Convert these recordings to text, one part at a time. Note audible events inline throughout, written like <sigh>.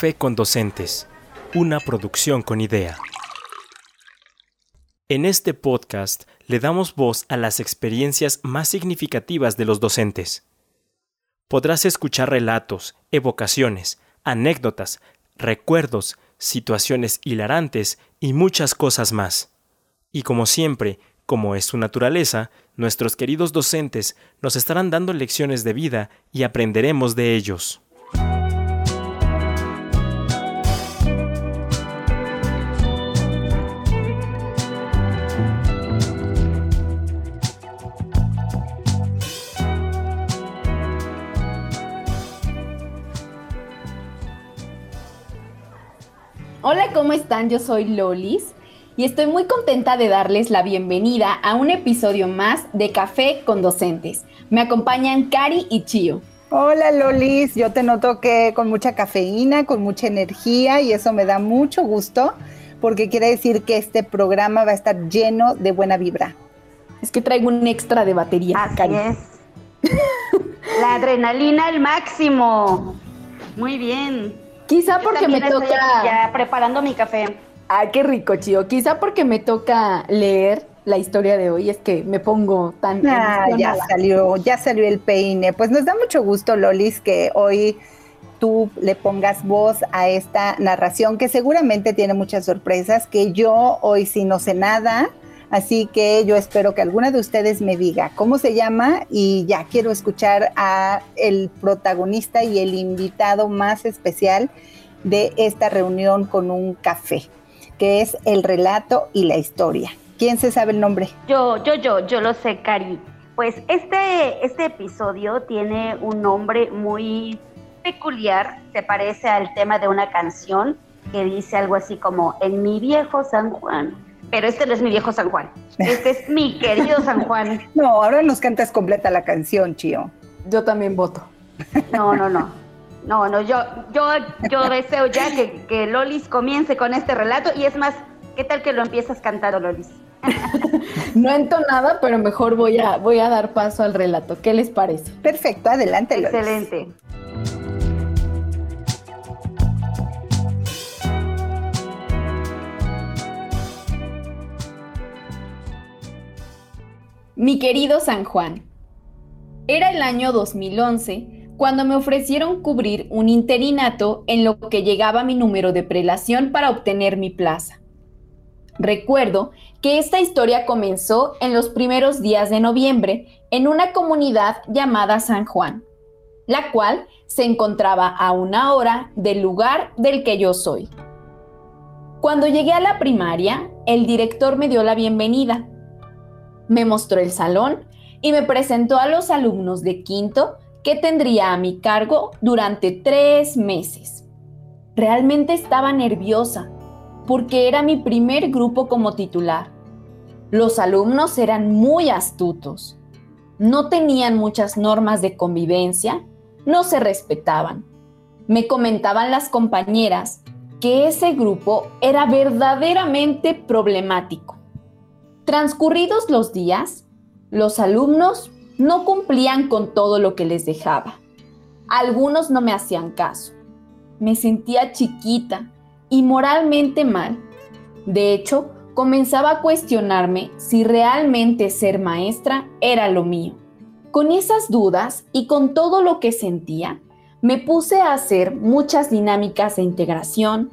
Café con Docentes, una producción con idea. En este podcast le damos voz a las experiencias más significativas de los docentes. Podrás escuchar relatos, evocaciones, anécdotas, recuerdos, situaciones hilarantes y muchas cosas más. Y como siempre, como es su naturaleza, nuestros queridos docentes nos estarán dando lecciones de vida y aprenderemos de ellos. ¿Cómo están? Yo soy Lolis y estoy muy contenta de darles la bienvenida a un episodio más de Café con Docentes. Me acompañan Cari y Chio. Hola Lolis, yo te noto que con mucha cafeína, con mucha energía y eso me da mucho gusto porque quiere decir que este programa va a estar lleno de buena vibra. Es que traigo un extra de batería. Así es. La adrenalina al máximo. Muy bien. Quizá porque me toca. Ya preparando mi café. Ah, qué rico, Chío. Quizá porque me toca leer la historia de hoy, es que me pongo tan. Ah, ya salió, ya salió el peine. Pues nos da mucho gusto, Lolis, que hoy tú le pongas voz a esta narración que seguramente tiene muchas sorpresas, que yo hoy sí no sé nada. Así que yo espero que alguna de ustedes me diga cómo se llama y ya quiero escuchar a el protagonista y el invitado más especial de esta reunión con un café, que es el relato y la historia. ¿Quién se sabe el nombre? Yo, yo, yo, yo lo sé, Cari. Pues este, este episodio tiene un nombre muy peculiar, se parece al tema de una canción que dice algo así como En mi viejo San Juan pero este no es mi viejo San Juan. Este es mi querido San Juan. <laughs> No, ahora nos cantas completa la canción, Chío. Yo también voto. No, no, no. No, no, yo, yo, yo deseo ya que, que Lolis comience con este relato y es más, ¿qué tal que lo empiezas cantando, Lolis? <laughs> no entonada, pero mejor voy a, voy a dar paso al relato. ¿Qué les parece? Perfecto, adelante, Lolis. Excelente. Mi querido San Juan. Era el año 2011 cuando me ofrecieron cubrir un interinato en lo que llegaba mi número de prelación para obtener mi plaza. Recuerdo que esta historia comenzó en los primeros días de noviembre en una comunidad llamada San Juan, la cual se encontraba a una hora del lugar del que yo soy. Cuando llegué a la primaria, el director me dio la bienvenida me mostró el salón y me presentó a los alumnos de quinto que tendría a mi cargo durante tres meses. Realmente estaba nerviosa porque era mi primer grupo como titular. Los alumnos eran muy astutos. No tenían muchas normas de convivencia, no se respetaban. Me comentaban las compañeras que ese grupo era verdaderamente problemático. Transcurridos los días, los alumnos no cumplían con todo lo que les dejaba. Algunos no me hacían caso. Me sentía chiquita y moralmente mal. De hecho, comenzaba a cuestionarme si realmente ser maestra era lo mío. Con esas dudas y con todo lo que sentía, me puse a hacer muchas dinámicas de integración.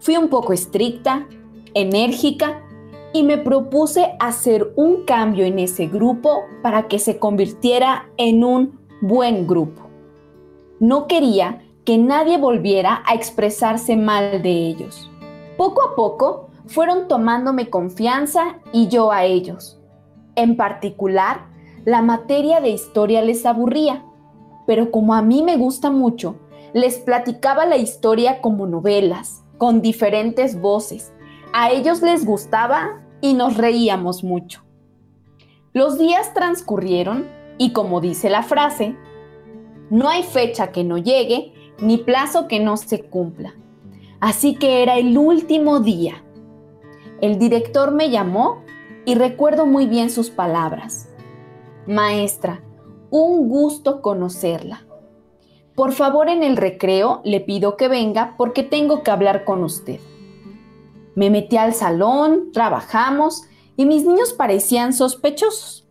Fui un poco estricta, enérgica y me propuse hacer un cambio en ese grupo para que se convirtiera en un buen grupo. No quería que nadie volviera a expresarse mal de ellos. Poco a poco fueron tomándome confianza y yo a ellos. En particular, la materia de historia les aburría, pero como a mí me gusta mucho, les platicaba la historia como novelas, con diferentes voces, a ellos les gustaba y nos reíamos mucho. Los días transcurrieron y como dice la frase, no hay fecha que no llegue ni plazo que no se cumpla. Así que era el último día. El director me llamó y recuerdo muy bien sus palabras. Maestra, un gusto conocerla. Por favor, en el recreo le pido que venga porque tengo que hablar con usted. Me metí al salón, trabajamos y mis niños parecían sospechosos,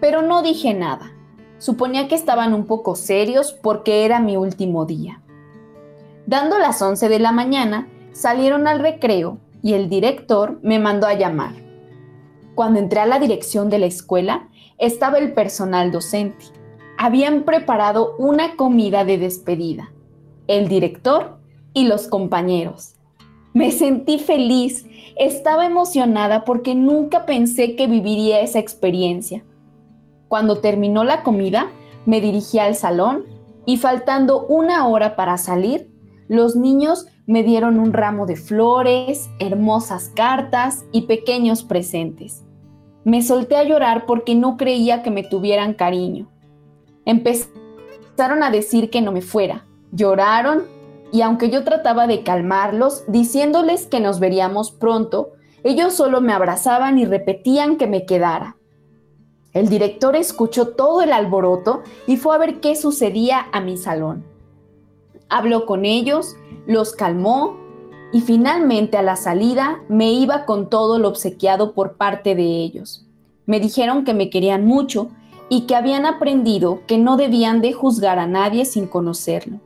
pero no dije nada. Suponía que estaban un poco serios porque era mi último día. Dando las 11 de la mañana, salieron al recreo y el director me mandó a llamar. Cuando entré a la dirección de la escuela, estaba el personal docente. Habían preparado una comida de despedida, el director y los compañeros. Me sentí feliz, estaba emocionada porque nunca pensé que viviría esa experiencia. Cuando terminó la comida, me dirigí al salón y faltando una hora para salir, los niños me dieron un ramo de flores, hermosas cartas y pequeños presentes. Me solté a llorar porque no creía que me tuvieran cariño. Empezaron a decir que no me fuera. Lloraron y aunque yo trataba de calmarlos, diciéndoles que nos veríamos pronto, ellos solo me abrazaban y repetían que me quedara. El director escuchó todo el alboroto y fue a ver qué sucedía a mi salón. Habló con ellos, los calmó y finalmente a la salida me iba con todo lo obsequiado por parte de ellos. Me dijeron que me querían mucho y que habían aprendido que no debían de juzgar a nadie sin conocerlo.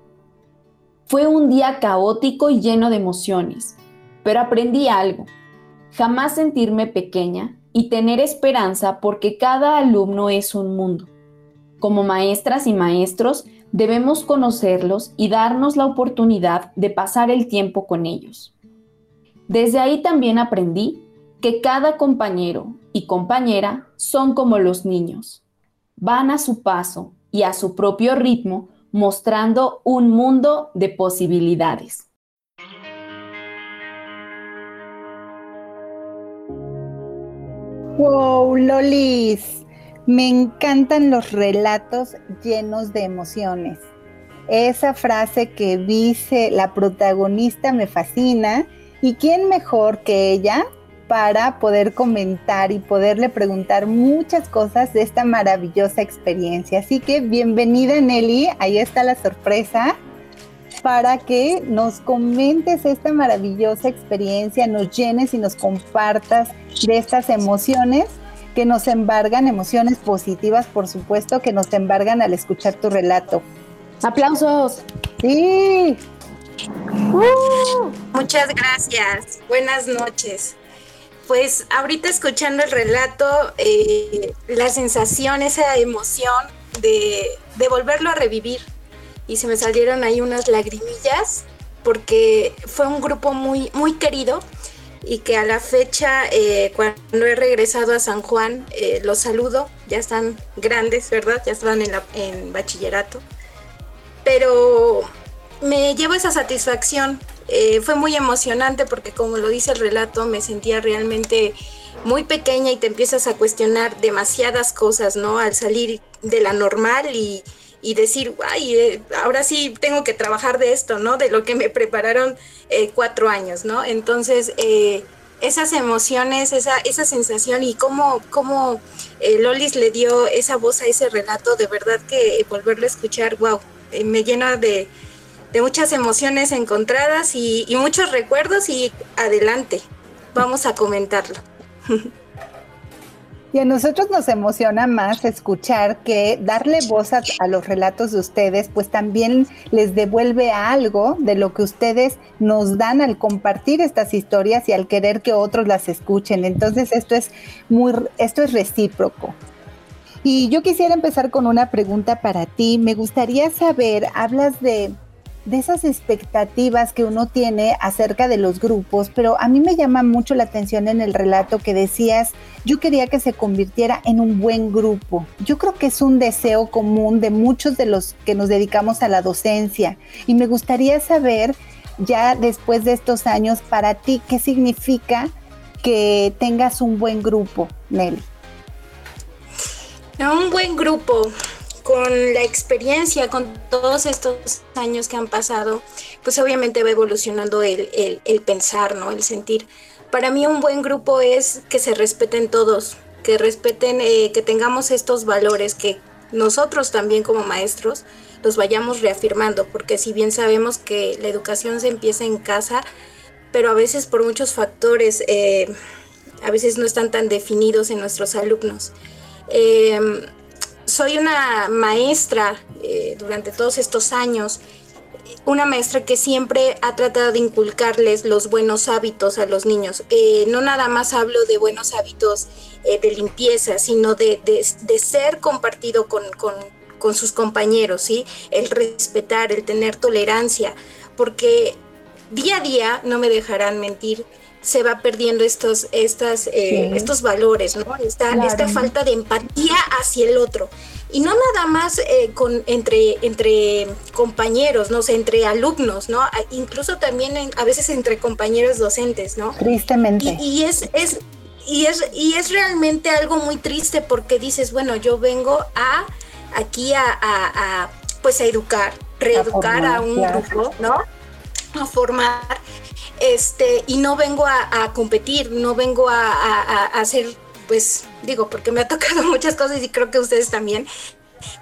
Fue un día caótico y lleno de emociones, pero aprendí algo. Jamás sentirme pequeña y tener esperanza porque cada alumno es un mundo. Como maestras y maestros, debemos conocerlos y darnos la oportunidad de pasar el tiempo con ellos. Desde ahí también aprendí que cada compañero y compañera son como los niños. Van a su paso y a su propio ritmo mostrando un mundo de posibilidades. Wow, Lolis, me encantan los relatos llenos de emociones. Esa frase que dice la protagonista me fascina y quién mejor que ella para poder comentar y poderle preguntar muchas cosas de esta maravillosa experiencia. Así que bienvenida Nelly, ahí está la sorpresa para que nos comentes esta maravillosa experiencia, nos llenes y nos compartas de estas emociones que nos embargan, emociones positivas, por supuesto, que nos embargan al escuchar tu relato. ¡Aplausos! Sí. Uh, muchas gracias. Buenas noches pues ahorita escuchando el relato, eh, la sensación, esa emoción de, volverlo a revivir. Y se me salieron ahí unas lagrimillas porque fue un grupo muy, muy querido y que a la fecha, eh, cuando he regresado a San Juan, eh, los saludo, ya están grandes, ¿verdad? Ya en, en bachillerato. Pero me llevo esa satisfacción eh, fue muy emocionante porque como lo dice el relato, me sentía realmente muy pequeña y te empiezas a cuestionar demasiadas cosas, ¿no? Al salir de la normal y, decir, ay, eh, ahora sí tengo que trabajar de esto, ¿no? De lo que me prepararon eh, cuatro años, ¿no? Entonces, esas emociones, esa, esa sensación y cómo, cómo Lolis le dio esa voz a ese relato, de verdad que volverlo a escuchar, wow, me llena de, de muchas emociones encontradas y, muchos recuerdos y adelante, vamos a comentarlo. <laughs> Y a nosotros nos emociona más escuchar que darle voz a, los relatos de ustedes, pues también les devuelve algo de lo que ustedes nos dan al compartir estas historias y al querer que otros las escuchen. Entonces esto es muy, esto es recíproco. Y yo quisiera empezar con una pregunta para ti. Me gustaría saber, hablas de de esas expectativas que uno tiene acerca de los grupos, pero a mí me llama mucho la atención en el relato que decías, yo quería que se convirtiera en un buen grupo. Yo creo que es un deseo común de muchos de los que nos dedicamos a la docencia y me gustaría saber ya después de estos años para ti qué significa que tengas un buen grupo, Nelly. Un buen grupo con la experiencia, con todos estos años que han pasado, pues obviamente va evolucionando el, pensar, ¿no? El sentir. Para mí un buen grupo es que se respeten todos, que respeten, eh, que tengamos estos valores, que nosotros también como maestros los vayamos reafirmando, porque si bien sabemos que la educación se empieza en casa, pero a veces por muchos factores, eh, a veces no están tan definidos en nuestros alumnos. Em, soy una maestra eh, durante todos estos años, una maestra que siempre ha tratado de inculcarles los buenos hábitos a los niños. Eh, no nada más hablo de buenos hábitos de limpieza, sino de, ser compartido con, con sus compañeros, ¿sí? El respetar, el tener tolerancia, porque día a día, no me dejarán mentir, se va perdiendo estos, estas, eh, estos valores, ¿no? Esta, esta falta de empatía hacia el otro. Y no nada más eh, con, entre, entre compañeros, no sé, entre alumnos, ¿no? Incluso también a veces entre compañeros docentes, ¿no? Tristemente. Y, es, es, y, es, y es realmente algo muy triste porque dices, bueno, yo vengo a aquí a, pues a educar, reeducar a, un grupo, ¿no? A formar, este, y no vengo a, competir, no vengo a, hacer, pues, digo, porque me ha tocado <laughs> muchas cosas y creo que ustedes también,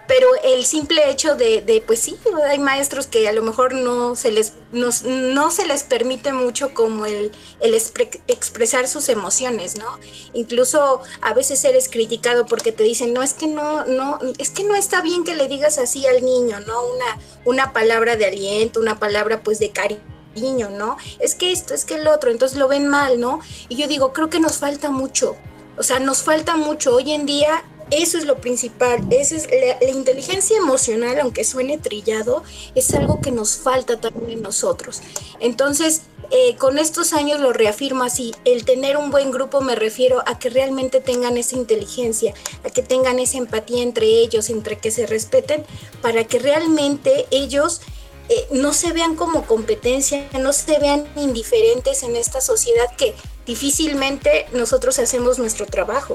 pero el simple hecho de, pues sí, hay maestros que a lo mejor no se les, no, se les permite mucho como el, el expresar sus emociones, ¿no? Incluso a veces eres criticado porque te dicen, no, es que no, no, es que no está bien que le digas así al niño, ¿no? Una, una palabra de aliento, una palabra pues de cariño, ¿no? Es que esto, es que el otro, entonces lo ven mal, ¿no? Y yo digo, creo que nos falta mucho, o sea, nos falta mucho. Hoy en día eso es lo principal. Esa es la, inteligencia emocional, aunque suene trillado, es algo que nos falta también nosotros. Entonces, eh, con estos años lo reafirmo así, el tener un buen grupo me refiero a que realmente tengan esa inteligencia, a que tengan esa empatía entre ellos, entre que se respeten, para que realmente ellos eh, no se vean como competencia, no se vean indiferentes en esta sociedad que difícilmente nosotros hacemos nuestro trabajo.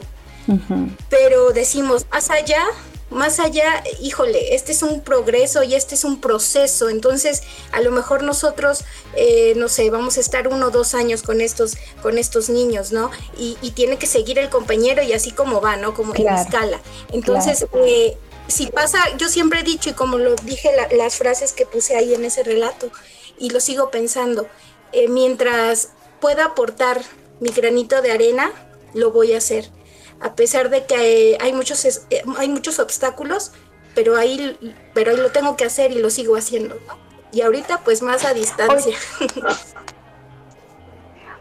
Pero decimos, más allá, más allá, híjole, este es un progreso y este es un proceso, entonces a lo mejor nosotros, eh, no sé, vamos a estar uno o dos años con estos, con estos niños, ¿no? Y, tiene que seguir el compañero y así como va, ¿no? Como en escala. Entonces, eh, si pasa, yo siempre he dicho y como lo dije las frases que puse ahí en ese relato y lo sigo pensando, eh, mientras pueda aportar mi granito de arena, lo voy a hacer a pesar de que hay muchos, eh, hay muchos obstáculos, pero ahí, pero ahí lo tengo que hacer y lo sigo haciendo. Y ahorita pues más a distancia.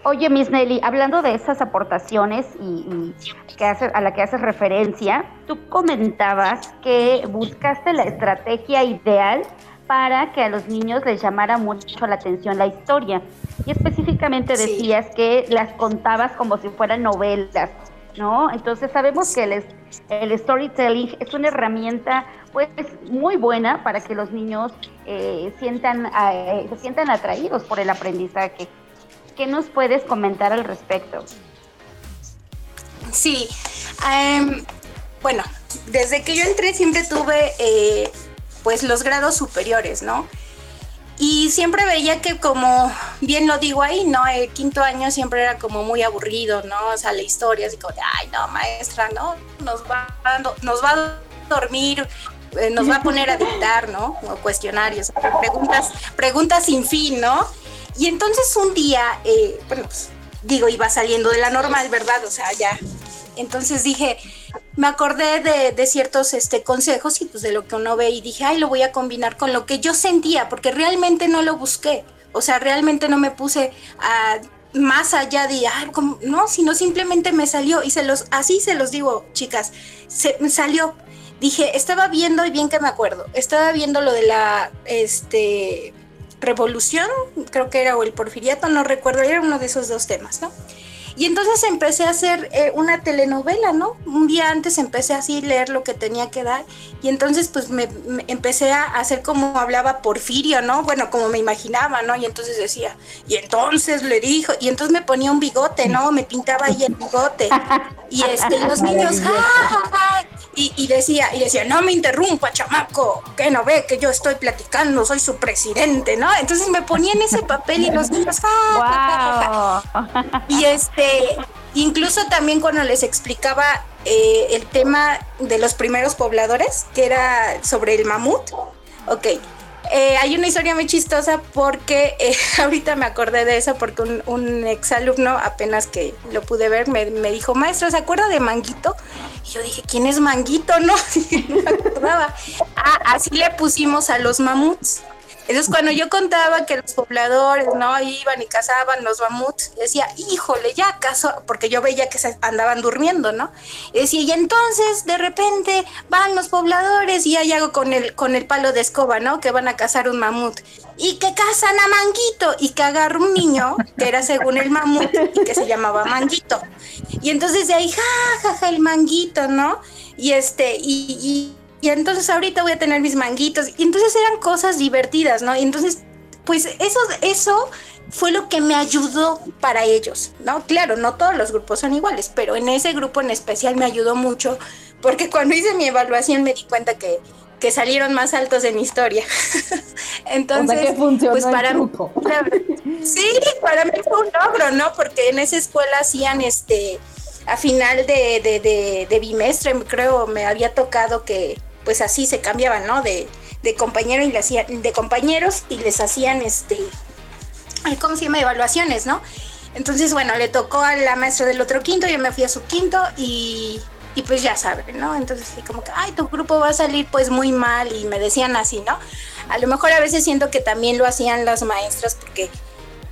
Oye, Miss Nelly, hablando de esas aportaciones y, que hace, a la que haces referencia, tú comentabas que buscaste la estrategia ideal para que a los niños les llamara mucho la atención la historia. Y específicamente decías que las contabas como si fueran novelas. ¿No? Entonces sabemos que el, el storytelling es una herramienta pues muy buena para que los niños eh, sientan, eh, se sientan atraídos por el aprendizaje. ¿Qué nos puedes comentar al respecto? Sí, em, bueno, desde que yo entré siempre tuve eh, pues los grados superiores, ¿no? Y siempre veía que como, bien lo digo ahí, ¿no? El quinto año siempre era como muy aburrido, ¿no? O sea, la historia así como de, ay, no, maestra, ¿no? Nos va, nos va a dormir, eh, nos va a poner a dictar, ¿no? O cuestionarios, preguntas, preguntas sin fin, ¿no? Y entonces un día, eh, bueno, pues digo, iba saliendo de la normal, ¿verdad? O sea, ya. Entonces dije, me acordé de, ciertos este, consejos y pues de lo que uno ve y dije, ay, lo voy a combinar con lo que yo sentía, porque realmente no lo busqué. O sea, realmente no me puse a más allá de, ay, no, sino simplemente me salió y se los, así se los digo, chicas, se me salió. Dije, estaba viendo, y bien que me acuerdo, estaba viendo lo de la, este, revolución, creo que era, o el porfiriato, no recuerdo, era uno de esos dos temas, ¿no? Y entonces empecé a hacer eh, una telenovela, ¿no? Un día antes empecé así a leer lo que tenía que dar y entonces pues me, empecé a hacer como hablaba Porfirio, ¿no? Bueno, como me imaginaba, ¿no? Y entonces decía, y entonces le dijo, y entonces me ponía un bigote, ¿no? Me pintaba ahí el bigote. Y este, los niños, <laughs> Y, decía, y decía, no me interrumpa, chamaco, que no ve que yo estoy platicando, soy su presidente, ¿no? Entonces me ponía en ese papel y los niños, <laughs> Y este, incluso también cuando les explicaba eh, el tema de los primeros pobladores, que era sobre el mamut, Ok, eh, hay una historia muy chistosa porque eh, <laughs> ahorita me acordé de eso porque un, un exalumno, apenas que lo pude ver, me, me, dijo, maestro, ¿se acuerda de Manguito? Y yo dije, ¿quién es Manguito? <laughs> No, <laughs> no me acordaba. Ah, así le pusimos a los mamuts. Entonces, cuando yo contaba que los pobladores no iban y cazaban los mamuts, decía, híjole, ya acaso, porque yo veía que se andaban durmiendo, ¿no? Y decía, y entonces de repente van los pobladores y hay algo con el, con el palo de escoba, ¿no? Que van a cazar un mamut. Y que cazan a Manguito y que agarra un niño que era según el mamut y que se llamaba Manguito. Y entonces de ahí, ja, ja, ja, el Manguito, ¿no? Y este, y, y y entonces ahorita voy a tener mis manguitos. Y entonces eran cosas divertidas, ¿no? Y entonces, pues eso, eso fue lo que me ayudó para ellos, ¿no? Claro, no todos los grupos son iguales, pero en ese grupo en especial me ayudó mucho, porque cuando hice mi evaluación me di cuenta que, que salieron más altos en historia. <laughs> Entonces, pues para mí, sí, para mí fue un logro, ¿no? Porque en esa escuela hacían este a final de, de, de bimestre, creo, me había tocado que, pues así se cambiaban, ¿no? De, de compañero y le hacían, de compañeros y les hacían este, ¿cómo se llama? Evaluaciones, ¿no? Entonces, bueno, le tocó a la maestra del otro quinto, yo me fui a su quinto y, y pues ya saben, ¿no? Entonces, como que, ay, tu grupo va a salir pues muy mal y me decían así, ¿no? A lo mejor a veces siento que también lo hacían las maestras porque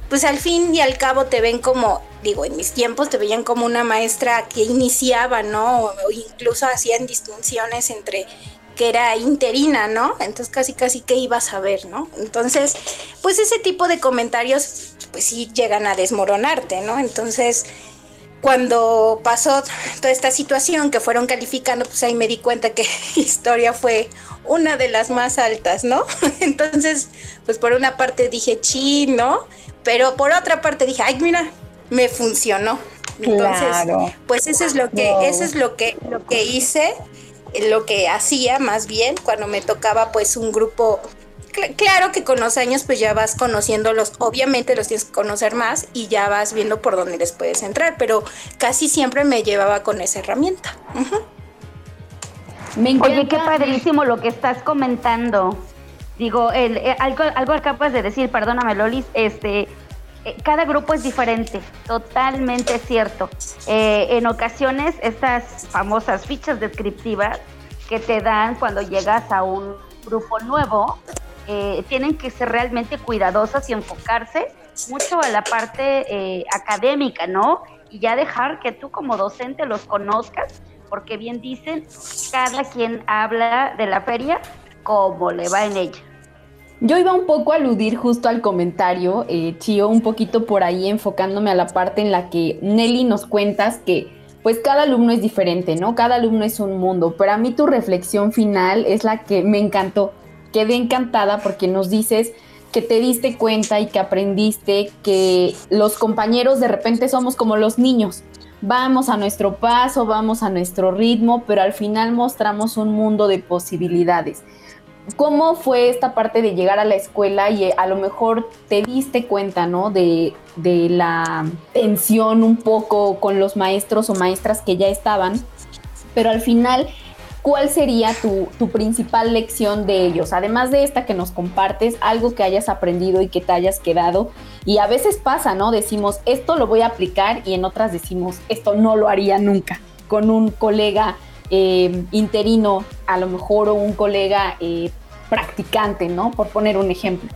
pues al fin y al cabo te ven como, digo, en mis tiempos te veían como una maestra que iniciaba, ¿no? O incluso hacían distinciones entre que era interina, ¿no? Entonces casi casi que ibas a ver, ¿no? Entonces, pues ese tipo de comentarios pues sí llegan a desmoronarte, ¿no? Entonces, cuando pasó toda esta situación que fueron calificando, pues ahí me di cuenta que <laughs> historia fue una de las más altas, ¿no? <laughs> Entonces, pues por una parte dije, chi, ¿no? Pero por otra parte dije, ay, mira, me funcionó. Entonces, pues eso es lo que, eso es lo que, lo que hice lo que hacía más bien cuando me tocaba pues un grupo claro que con los años pues ya vas conociéndolos, obviamente los tienes que conocer más y ya vas viendo por dónde les puedes entrar, pero casi siempre me llevaba con esa herramienta. Oye, qué padrísimo lo que estás comentando. Digo, el, eh, algo, algo acabas de decir, perdóname Lolis, este, cada grupo es diferente, totalmente cierto. Eh, en ocasiones estas famosas fichas descriptivas que te dan cuando llegas a un grupo nuevo, eh, tienen que ser realmente cuidadosas y enfocarse mucho a la parte académica, ¿no? Y ya dejar que tú como docente los conozcas, porque bien dicen, cada quien habla de la feria como le va en ella. Yo iba un poco a aludir justo al comentario, eh, Chio, un poquito por ahí enfocándome a la parte en la que Nelly nos cuentas que pues cada alumno es diferente, ¿no? Cada alumno es un mundo, pero a mí tu reflexión final es la que me encantó. Quedé encantada porque nos dices que te diste cuenta y que aprendiste que los compañeros de repente somos como los niños. Vamos a nuestro paso, vamos a nuestro ritmo, pero al final mostramos un mundo de posibilidades. ¿Cómo fue esta parte de llegar a la escuela y eh, a lo mejor te diste cuenta, ¿no? De, la tensión un poco con los maestros o maestras que ya estaban, pero al final, ¿cuál sería tu, tu, principal lección de ellos? Además de esta que nos compartes, algo que hayas aprendido y que te hayas quedado. Y a veces pasa, ¿no? Decimos, esto lo voy a aplicar y en otras decimos, esto no lo haría nunca con un colega eh, interino, a lo mejor, o un colega eh, practicante, ¿no? Por poner un ejemplo.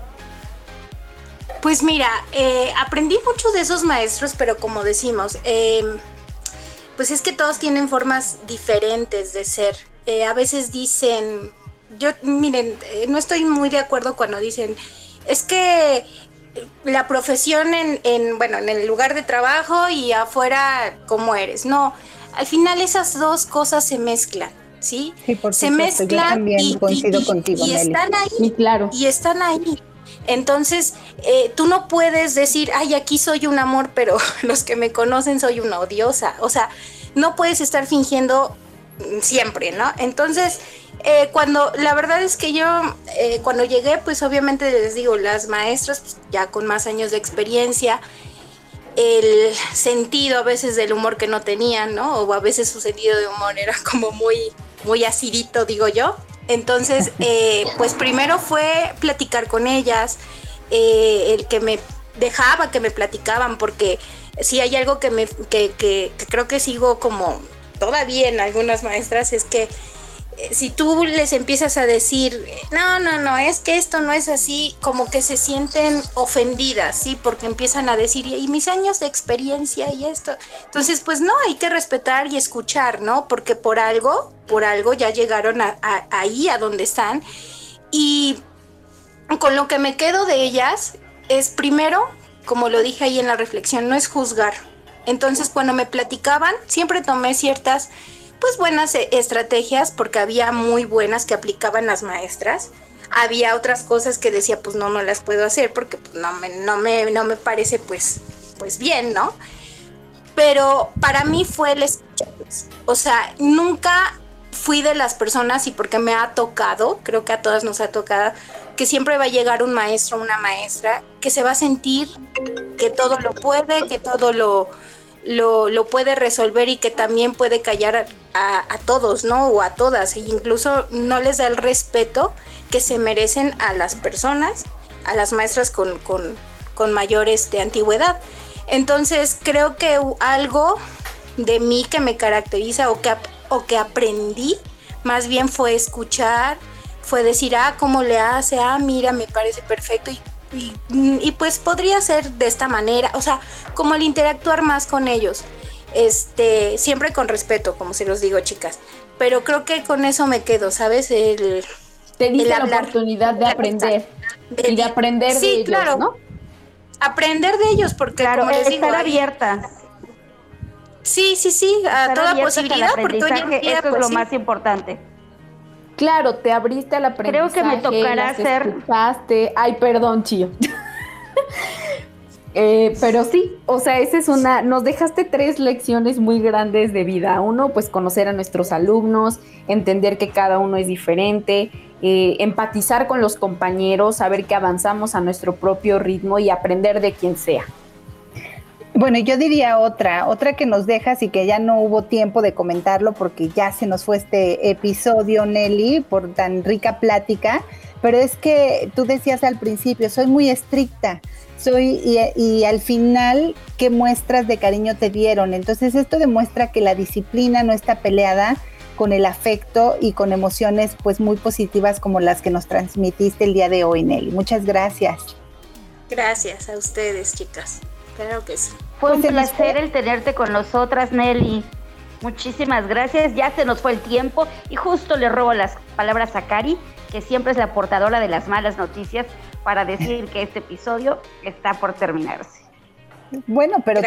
Pues mira, eh, aprendí mucho de esos maestros, pero como decimos, pues es que todos tienen formas diferentes de ser. a veces dicen, yo, miren, no estoy muy de acuerdo cuando dicen, es que la profesión en, en, bueno, en el lugar de trabajo y afuera, ¿cómo eres? No, al final esas dos cosas se mezclan. ¿Sí? se mezclan y, están ahí. claro. Y están ahí. Entonces, eh, tú no puedes decir, ay, aquí soy un amor, pero <laughs> los que me conocen soy una odiosa. O sea, no puedes estar fingiendo siempre, ¿no? Entonces, eh, cuando, la verdad es que yo, eh, cuando llegué, pues obviamente les digo, las maestras, pues, ya con más años de experiencia, el sentido a veces del humor que no tenían, ¿no? O a veces su sentido de humor era <laughs> como muy, muy acidito, digo yo. Entonces, <laughs> eh, pues primero fue platicar con ellas, eh, el que me dejaba que me platicaban, porque si hay algo que, me, que, que creo que sigo como todavía en algunas maestras, es que si tú les empiezas a decir, no, no, no, es que esto no es así, como que se sienten ofendidas, ¿sí? Porque empiezan a decir, y mis años de experiencia y esto. Entonces, pues no, hay que respetar y escuchar, ¿no? Porque por algo, por algo ya llegaron a, ahí, a donde están. Y con lo que me quedo de ellas es primero, como lo dije ahí en la reflexión, no es juzgar. Entonces, cuando me platicaban, siempre tomé ciertas pues buenas eh, estrategias porque había muy buenas que aplicaban las maestras. Había otras cosas que decía, pues no, no las puedo hacer porque pues, no, me, no, me, no me parece pues, pues bien, ¿no? Pero para mí fue el escuchar. O sea, nunca fui de las personas y porque me ha tocado, creo que a todas nos ha tocado, que siempre va a llegar un maestro una maestra que se va a sentir que todo lo puede, que todo lo, lo, puede resolver y que también puede callar a, todos, ¿no? O a todas, e incluso no les da el respeto que se merecen a las personas, a las maestras con, con, con este, antigüedad. Entonces creo que algo de mí que me caracteriza o que, o que aprendí más bien fue escuchar, fue decir, ah, ¿cómo le hace? Ah, mira, me parece perfecto. Y y, pues podría ser de esta manera, o sea, como el interactuar más con ellos, este, siempre con respeto, como se los digo, chicas. Pero creo que con eso me quedo, ¿sabes? El, Te dice la oportunidad de aprender y de aprender de ellos, claro. ¿no? Aprender de ellos, porque claro, como les estar abierta. Sí, sí, sí, a toda posibilidad, porque hoy en día, eso es lo pues más importante. Claro, te abriste a la Creo que me tocará hacer. Ay, perdón, Chío. <laughs> Eh, pero sí, o sea, esa es una. Nos dejaste tres lecciones muy grandes de vida. Uno, pues conocer a nuestros alumnos, entender que cada uno es diferente, eh, empatizar con los compañeros, saber que avanzamos a nuestro propio ritmo y aprender de quien sea. Bueno, yo diría otra, otra que nos dejas y que ya no hubo tiempo de comentarlo porque ya se nos fue este episodio, Nelly, por tan rica plática, pero es que tú decías al principio, soy muy estricta, soy y, y, al final, ¿qué muestras de cariño te dieron? Entonces esto demuestra que la disciplina no está peleada con el afecto y con emociones pues muy positivas como las que nos transmitiste el día de hoy, Nelly. Muchas gracias. Gracias a ustedes, chicas. Claro que sí. Fue un placer el tenerte con nosotras, Nelly. Muchísimas gracias. Ya se nos fue el tiempo y justo le robo las palabras a Cari, que siempre es la portadora de las malas noticias, para decir que este episodio está por terminarse. Bueno, pero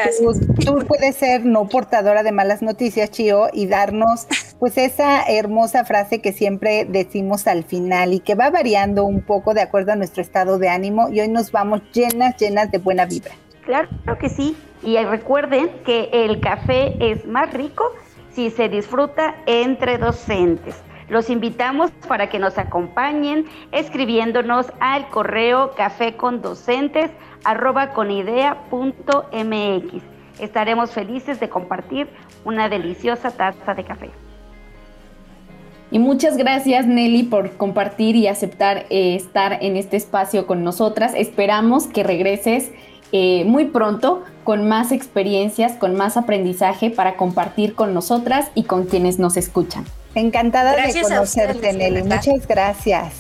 tú, puedes ser no portadora de malas noticias, Chio, y darnos pues esa hermosa frase que siempre decimos al final y que va variando un poco de acuerdo a nuestro estado de ánimo y hoy nos vamos llenas, llenas de buena vibra. Claro que sí. Y recuerden que el café es más rico si se disfruta entre docentes. Los invitamos para que nos acompañen escribiéndonos al correo cafécondocentes arroba mx. Estaremos felices de compartir una deliciosa taza de café. Y muchas gracias Nelly por compartir y aceptar eh, estar en este espacio con nosotras. Esperamos que regreses eh, muy pronto con más experiencias, con más aprendizaje para compartir con nosotras y con quienes nos escuchan. Encantada de conocerte, Nelly. Muchas gracias.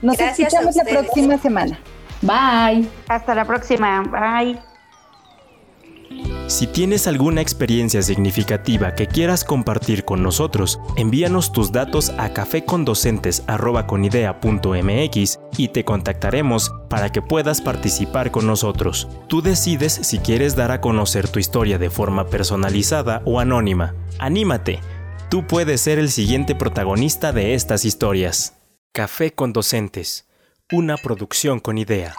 Nos escuchamos la próxima semana. Bye. Hasta la próxima. Bye. Si tienes alguna experiencia significativa que quieras compartir con nosotros, envíanos tus datos a cafecondocentes@conidea.mx y te contactaremos para que puedas participar con nosotros. Tú decides si quieres dar a conocer tu historia de forma personalizada o anónima. Anímate. Tú puedes ser el siguiente protagonista de estas historias. Café con Docentes, una producción con idea.